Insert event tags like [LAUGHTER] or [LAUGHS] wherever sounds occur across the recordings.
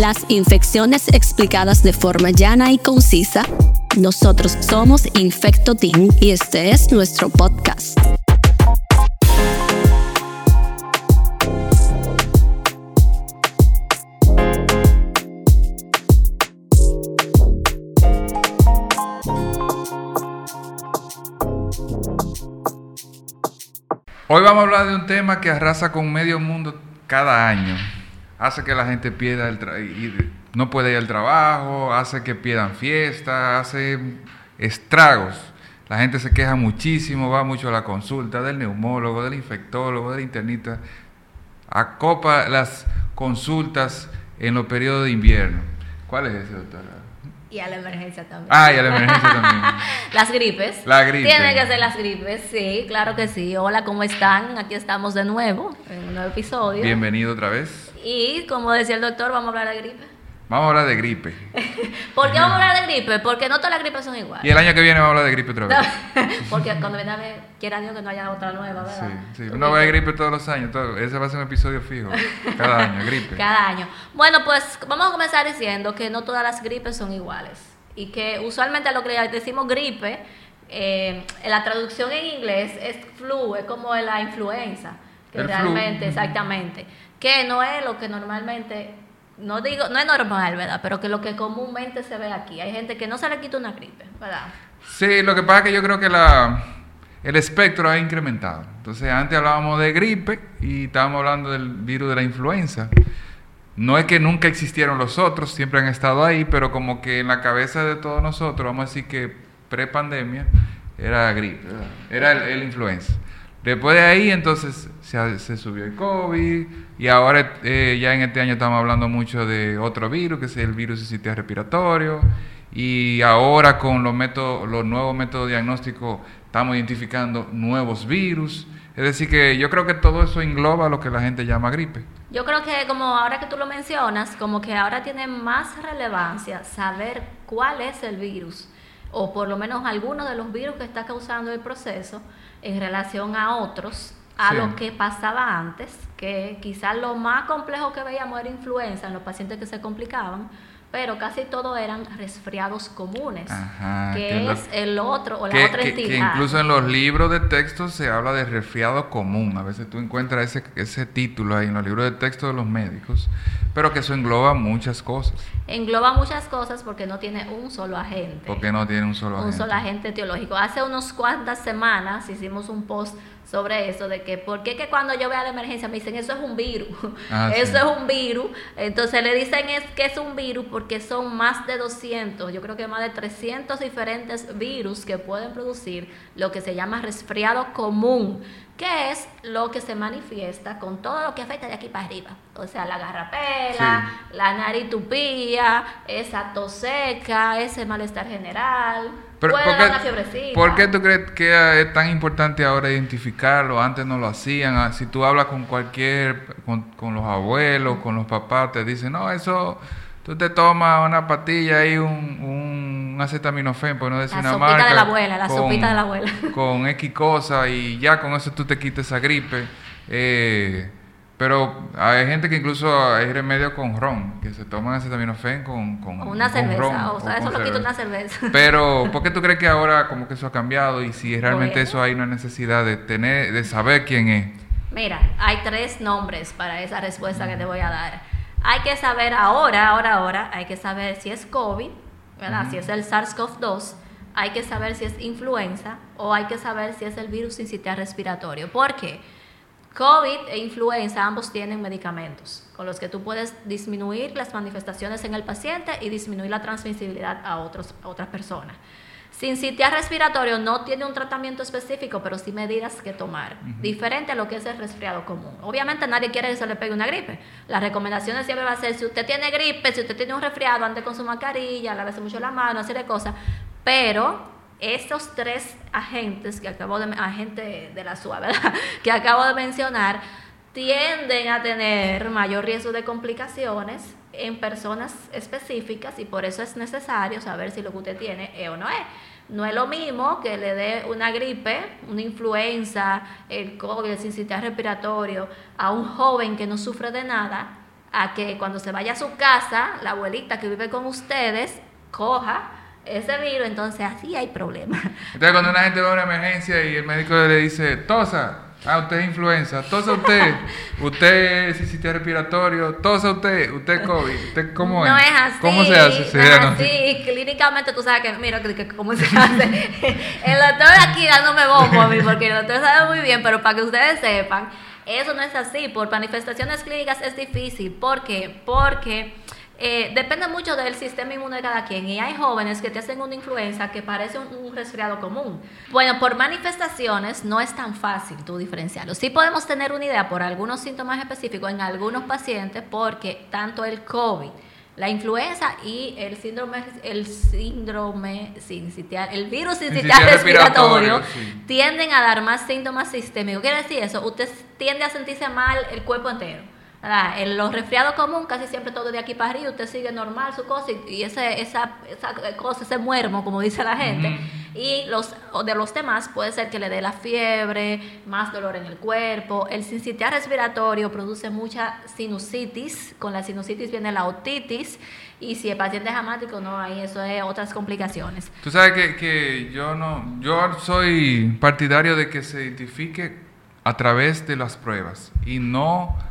Las infecciones explicadas de forma llana y concisa. Nosotros somos Infecto Team y este es nuestro podcast. Hoy vamos a hablar de un tema que arrasa con medio mundo cada año. Hace que la gente pierda el tra- y no puede ir al trabajo, hace que pierdan fiestas, hace estragos. La gente se queja muchísimo, va mucho a la consulta del neumólogo, del infectólogo, del internista. Acopa las consultas en los periodos de invierno. ¿Cuál es ese, doctora? Y a la emergencia también. Ah, y a la emergencia también. [LAUGHS] Las gripes. La gripe. Tienen que ser las gripes, sí, claro que sí. Hola, ¿cómo están? Aquí estamos de nuevo en un nuevo episodio. Bienvenido otra vez. Y como decía el doctor, vamos a hablar de gripe. Vamos a hablar de gripe. [LAUGHS] ¿Por qué vamos a hablar de gripe? Porque no todas las gripes son iguales. Y el año que viene vamos a hablar de gripe otra vez. [LAUGHS] Porque cuando viene a ver, quiera Dios que no haya otra nueva, Sí, ¿verdad? sí. Uno ve gripe todos los años. Todo. Ese va a ser un episodio fijo. Cada año, gripe. [LAUGHS] Cada año. Bueno, pues vamos a comenzar diciendo que no todas las gripes son iguales. Y que usualmente lo que decimos gripe, eh, la traducción en inglés es flu, es como la influenza. Que El flu. realmente, exactamente. Que no es lo que normalmente, no digo, no es normal, ¿verdad? Pero que lo que comúnmente se ve aquí. Hay gente que no se le quita una gripe, ¿verdad? Sí, lo que pasa es que yo creo que la, el espectro ha incrementado. Entonces, antes hablábamos de gripe y estábamos hablando del virus de la influenza. No es que nunca existieron los otros, siempre han estado ahí, pero como que en la cabeza de todos nosotros, vamos a decir que pre-pandemia, era gripe, era el, el influenza. Después de ahí, entonces, se, se subió el COVID y ahora eh, ya en este año estamos hablando mucho de otro virus, que es el virus respiratorio. Y ahora con los, métodos, los nuevos métodos diagnósticos estamos identificando nuevos virus. Es decir, que yo creo que todo eso engloba lo que la gente llama gripe. Yo creo que como ahora que tú lo mencionas, como que ahora tiene más relevancia saber cuál es el virus o por lo menos alguno de los virus que está causando el proceso en relación a otros, a Sí. lo que pasaba antes, que quizás lo más complejo que veíamos era influenza en los pacientes que se complicaban, pero casi todo eran resfriados comunes, Ajá, que es el otro o la Que, otra entidad. que incluso en los libros de texto se habla de resfriado común. A veces tú encuentras ese, ese título ahí en los libros de texto de los médicos, pero que eso engloba muchas cosas, Engloba muchas cosas porque no tiene un solo agente. porque no tiene un solo un agente. solo agente etiológico. Hace unos cuantas semanas hicimos un post sobre eso, de que por qué que cuando yo voy a la emergencia me dicen eso es un virus, Ah, [LAUGHS] eso sí. es un virus, entonces le dicen es que es un virus porque son más de 200, yo creo que más de 300 diferentes virus que pueden producir lo que se llama resfriado común, que es lo que se manifiesta con todo lo que afecta de aquí para arriba, o sea, la garrapela, la nariz tupía, esa tos seca, ese malestar general, Pero, puede ¿por, dar una fiebrecita. por qué tú crees que es tan importante ahora identificarlo? Antes no lo hacían. Ah, Si tú hablas con cualquier, con, con los abuelos, con los papás, te dicen, no, eso, tú te tomas una pastilla y un, un acetaminofén, por no decir La una sopita marca. de la abuela, la sopita de la abuela. [LAUGHS] Con X cosa y ya con eso tú te quitas esa gripe. Eh, pero hay gente que incluso hay remedios con ron, que se toman acetaminofén con, con, una con cerveza, ron o sea, eso lo quita una cerveza. [LAUGHS] Pero, ¿por qué tú crees que ahora como que eso ha cambiado? Y si realmente Bueno. eso hay una necesidad de tener, de saber quién es. Mira, hay tres nombres para esa respuesta que te voy a dar. Hay que saber ahora, ahora, ahora, hay que saber si es COVID, ¿verdad? Si es el SARS-CoV-2, hay que saber si es influenza o hay que saber si es el virus sincitial respiratorio. ¿Por qué? COVID e influenza ambos tienen medicamentos con los que tú puedes disminuir las manifestaciones en el paciente y disminuir la transmisibilidad a, otros, a otras personas. Sincitial respiratorio no tiene un tratamiento específico, pero sí medidas que tomar, diferente a lo que es el resfriado común. Obviamente nadie quiere que se le pegue una gripe. Las recomendaciones siempre va a ser, si usted tiene gripe, si usted tiene un resfriado, ande con su mascarilla, lávese mucho la mano, así de cosas. Pero estos tres agentes que acabo de agente de la SUA, [LAUGHS] ¿verdad? que acabo de mencionar tienden a tener mayor riesgo de complicaciones en personas específicas y por eso es necesario saber si lo que usted tiene es o no es. No es lo mismo que le dé una gripe, una influenza, el COVID, el sincitial respiratorio a un joven que no sufre de nada, a que cuando se vaya a su casa, la abuelita que vive con ustedes coja ese virus, entonces así hay problemas. Entonces cuando una gente va a una emergencia y el médico le dice, tosa, Ah, usted es influenza, tosa usted, [LAUGHS] usted es sistema respiratorio, tosa usted, usted es COVID, usted cómo es. No es así. ¿Cómo se hace? No es así, clínicamente tú sabes que, mira, que, cómo se [LAUGHS] hace. el doctor aquí dándome bombo a mí, porque el doctor sabe muy bien, pero para que ustedes sepan, eso no es así. Por manifestaciones clínicas es difícil. ¿Por qué? Porque eh, depende mucho del sistema inmune de cada quien. Y hay jóvenes que te hacen una influenza que parece un, resfriado común. Bueno, por manifestaciones no es tan fácil tú diferenciarlo. Sí podemos tener una idea por algunos síntomas específicos en algunos pacientes porque tanto el COVID, la influenza y el síndrome, el síndrome el virus sincitial respiratorio, tienden a dar más síntomas sistémicos. ¿Quiere decir eso? Usted tiende a sentirse mal el cuerpo entero en los resfriados comunes casi siempre todo de aquí para arriba, usted sigue normal su cosa y, ese, esa, esa cosa, ese muermo, como dice la gente. Y los de los demás puede ser que le dé la fiebre, más dolor en el cuerpo. El sincitial respiratorio produce mucha sinusitis, con la sinusitis viene la otitis y si el paciente es asmático, no, hay eso es otras complicaciones. Tú sabes que, que yo no, yo soy partidario de que se identifique a través de las pruebas y no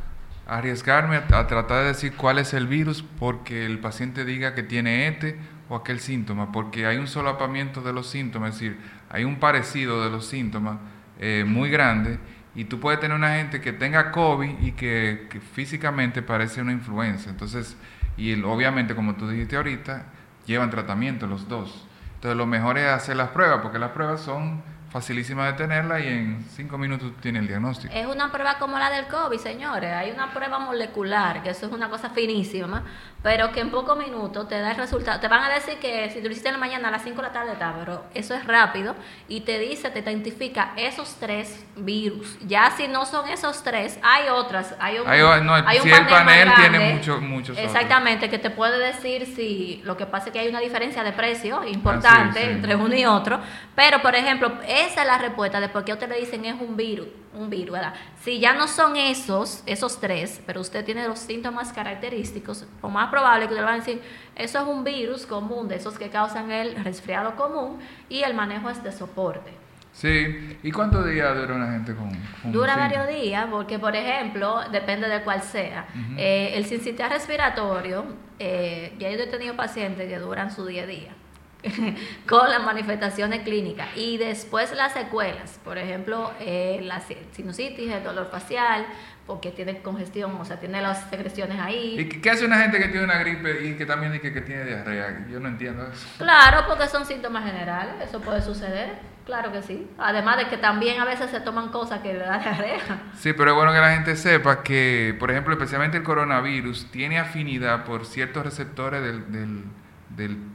arriesgarme a, tratar de decir cuál es el virus porque el paciente diga que tiene este o aquel síntoma, porque hay un solapamiento de los síntomas, es decir, hay un parecido de los síntomas eh, muy grande y tú puedes tener una gente que tenga COVID y que, físicamente parece una influenza. Entonces, y obviamente, como tú dijiste ahorita, llevan tratamiento los dos. Entonces, lo mejor es hacer las pruebas, porque las pruebas son facilísima de tenerla y en cinco minutos tiene el diagnóstico. Es una prueba como la del COVID, señores. Hay una prueba molecular, que eso es una cosa finísima, pero que en pocos minutos te da el resultado. Te van a decir que si tú lo hiciste en la mañana a las 5 de la tarde está, pero eso es rápido y te dice, te identifica esos tres virus. Ya si no son esos tres, hay otras. Hay un, hay, un si el panel tiene muchos muchos Exactamente, que te puede decir si lo que pasa es que hay una diferencia de precio importante entre uno y otro. Pero, por ejemplo, esa es la respuesta de por qué ustedes le dicen es un virus un virus, ¿verdad? Si ya no son esos, esos tres, pero usted tiene los síntomas característicos, lo más probable que usted le van a decir, eso es un virus común, de esos que causan el resfriado común, y el manejo es de soporte. Sí, ¿y cuántos días dura una gente con, Dura varios días, porque por ejemplo, depende de cuál sea. Eh, el sincitial respiratorio, eh, ya yo he tenido pacientes que duran su día a día. [LAUGHS] con las manifestaciones clínicas y después las secuelas, por ejemplo, eh, la sinusitis, el dolor facial, porque tiene congestión, o sea, tiene las secreciones ahí. ¿Y qué hace una gente que tiene una gripe y que también dice que, tiene diarrea? Yo no entiendo eso. Claro, porque son síntomas generales, eso puede suceder, claro que sí. Además de que también a veces se toman cosas que le dan diarrea. Sí, pero es bueno que la gente sepa que, por ejemplo, especialmente el coronavirus tiene afinidad por ciertos receptores del del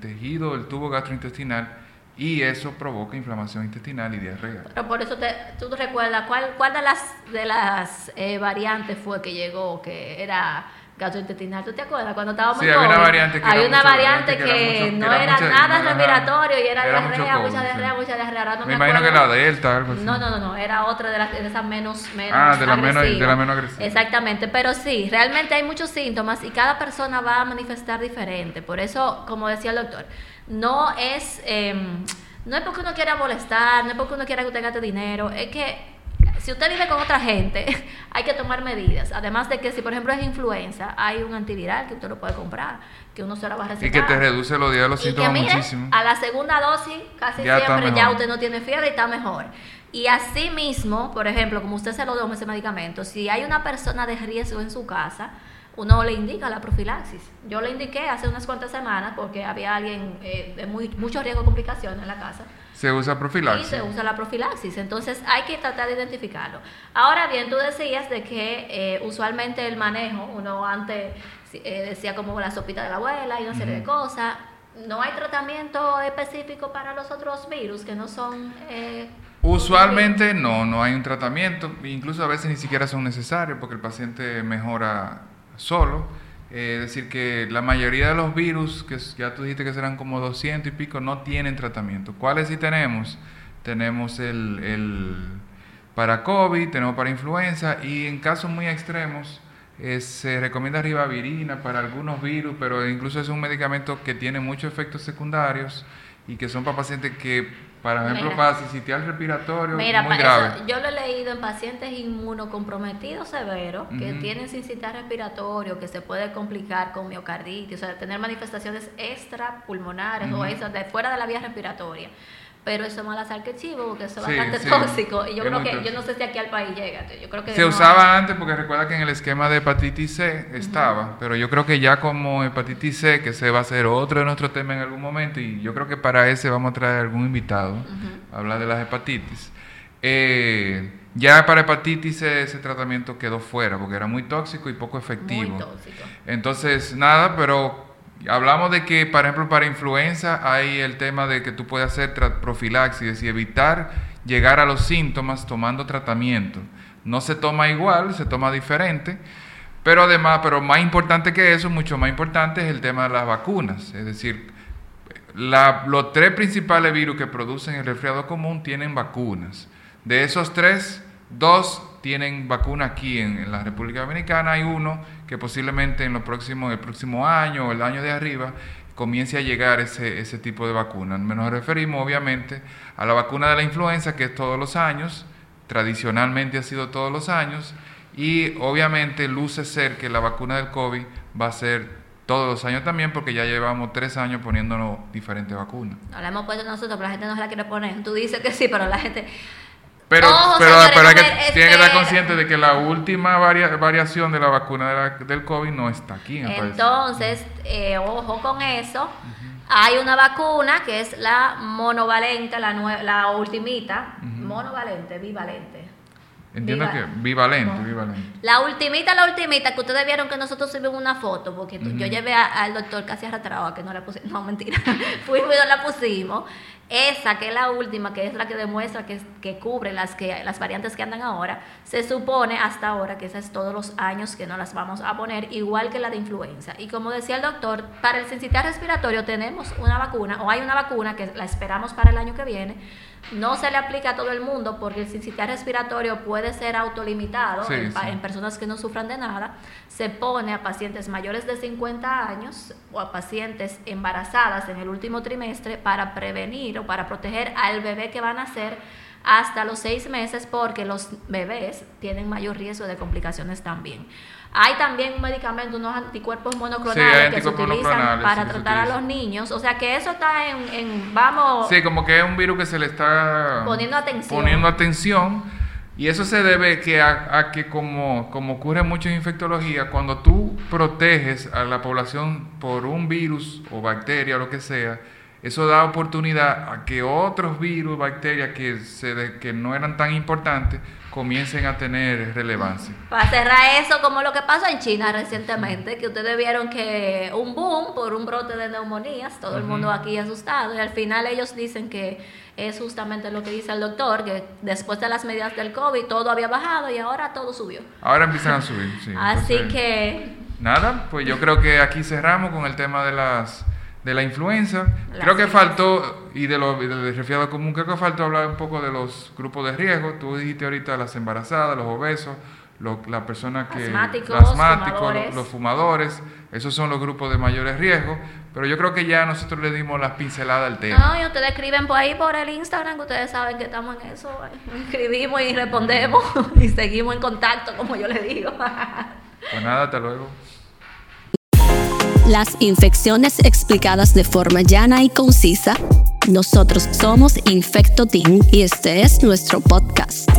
tejido del tubo gastrointestinal y eso provoca inflamación intestinal y diarrea. Pero por eso te, tú recuerdas, ¿cuál, cuál de las, de las eh, variantes fue que llegó que era gastrointestinal? ¿Tú te acuerdas? Cuando estábamos sí, había una variante que, hay una variante que, no era, nada respiratorio y era, diarrea, mucha diarrea, mucha diarrea. me, imagino que la delta, algo así. No, no, no, no, era otra de, las, de esas menos, menos Ah, de la menos, de la menos agresiva. Exactamente, pero sí, realmente hay muchos síntomas y cada persona va a manifestar diferente. Por eso, como decía el doctor, no es, em, no es porque uno quiera molestar, no es porque uno quiera que usted gaste dinero, es que si usted vive con otra gente, [LAUGHS] hay que tomar medidas. Además de que si por ejemplo es influenza, hay un antiviral que usted lo puede comprar, que uno se la va a recetar. Y que te reduce los días de los síntomas muchísimo. A la segunda dosis, casi siempre ya usted no tiene fiebre y está mejor. Y así mismo, por ejemplo, como usted se lo toma ese medicamento, si hay una persona de riesgo en su casa, uno le indica la profilaxis. Yo le indiqué hace unas cuantas semanas porque había alguien eh, de muy, mucho riesgo de complicaciones en la casa. Se usa profilaxis. Y se usa la profilaxis. Entonces hay que tratar de identificarlo. Ahora bien, tú decías de que eh, usualmente el manejo, uno antes eh, decía como la sopita de la abuela y una serie de cosas. No hay tratamiento específico para los otros virus que no son... Usualmente no, no hay un tratamiento, incluso a veces ni siquiera son necesarios porque el paciente mejora solo. es decir, que la mayoría de los virus, que ya tú dijiste que serán como 200 y pico, no tienen tratamiento. ¿Cuáles sí tenemos? Tenemos el, el para COVID, tenemos para influenza y en casos muy extremos, eh, se recomienda ribavirina para algunos virus, pero incluso es un medicamento que tiene muchos efectos secundarios y que son para pacientes que, por ejemplo, Mira. para sincitial respiratorio, Mira, muy grave. eso yo lo he leído en pacientes inmunocomprometidos severos que Ujú. tienen sincitial respiratorio, que se puede complicar con miocarditis, o sea, tener manifestaciones extrapulmonares o Ujú. esas de fuera de la vía respiratoria. Pero eso es más que chivo, porque eso es Sí, bastante sí. tóxico. Y yo Es creo que, yo no sé si aquí al país llega. Yo creo que Se no- usaba antes porque recuerda que en el esquema de hepatitis C estaba, pero yo creo que ya como hepatitis C, que se va a ser otro de nuestros temas en algún momento, y yo creo que para ese vamos a traer algún invitado a hablar de las hepatitis. Eh, ya para hepatitis C ese tratamiento quedó fuera porque era muy tóxico y poco efectivo. Muy tóxico. Entonces, nada, pero hablamos de que, por ejemplo, para influenza hay el tema de que tú puedes hacer profilaxis y evitar llegar a los síntomas tomando tratamiento. No se toma igual, se toma diferente, pero además, pero más importante que eso, mucho más importante es el tema de las vacunas. Es decir, los tres principales virus que producen el resfriado común tienen vacunas. De esos tres, dos tienen vacuna aquí en, la República Dominicana. Hay uno que posiblemente en los próximos, el próximo año o el año de arriba comience a llegar ese, ese tipo de vacuna. Nos referimos obviamente a la vacuna de la influenza, que es todos los años, tradicionalmente ha sido todos los años, y obviamente luce ser que la vacuna del COVID va a ser todos los años también, porque ya llevamos tres años poniéndonos diferentes vacunas. No la hemos puesto nosotros, pero la gente no se la quiere poner. Tú dices que sí, pero la gente. Pero, Ojo, pero, señores, pero hay que, me- tienen que estar conscientes de que la última varia- variación de la vacuna de la- del COVID no está aquí en. Entonces, eh, ojo con eso. Hay una vacuna que es la monovalente, la, la ultimita. Monovalente, bivalente. Entiendo Viva- que bivalente, No. bivalente. La ultimita, la ultimita, que ustedes vieron que nosotros subimos una foto, porque yo llevé al doctor casi arrastrado a que no la pusimos, [LAUGHS] no, mentira, [LAUGHS] fuimos y no la pusimos. Esa, que es la última, que es la que demuestra que, que cubre las, que, las variantes que andan ahora, se supone hasta ahora que esa es todos los años que no las vamos a poner, igual que la de influenza. Y como decía el doctor, para el sincitial respiratorio tenemos una vacuna, o hay una vacuna que la esperamos para el año que viene, no se le aplica a todo el mundo porque el sincitial respiratorio puede ser autolimitado Sí, en, sí. en personas que no sufran de nada, se pone a pacientes mayores de 50 años o a pacientes embarazadas en el último trimestre para prevenir o para proteger al bebé que van a nacer hasta los seis meses porque los bebés tienen mayor riesgo de complicaciones también. Hay también un medicamento, unos anticuerpos monoclonales Sí, que se utilizan monoclonales, para sí, tratar a los niños. O sea que eso está en, en- vamos, Sí, como que es un virus que se le está Poniendo atención. poniendo atención, y eso se debe que a, a que como, como ocurre mucho en infectología, cuando tú proteges a la población por un virus o bacteria o lo que sea, eso da oportunidad a que otros virus, bacterias que, se de- que no eran tan importantes, comiencen a tener relevancia. Para cerrar eso, como lo que pasó en China recientemente, que ustedes vieron que un boom por un brote de neumonías, todo el mundo aquí asustado, y al final ellos dicen que es justamente lo que dice el doctor, que después de las medidas del COVID todo había bajado y ahora todo subió. Ahora empiezan a subir. sí. [LAUGHS] Así Entonces, que Nada, pues yo creo que aquí cerramos con el tema de las de la influenza. Creo que faltó, y de lo del resfriado común, creo que faltó hablar un poco de los grupos de riesgo. Tú dijiste ahorita las embarazadas, los obesos, las personas que... Asmáticos, los asmáticos, fumadores. los, los fumadores, esos son los grupos de mayores riesgos. Pero yo creo que ya nosotros le dimos las pinceladas al tema. no, y ustedes escriben por ahí por el Instagram, que ustedes saben que estamos en eso, [LAUGHS] escribimos y respondemos [LAUGHS] y seguimos en contacto, como yo les digo. [LAUGHS] Pues nada, hasta luego. Las infecciones explicadas de forma llana y concisa. Nosotros somos Infecto Team y este es nuestro podcast.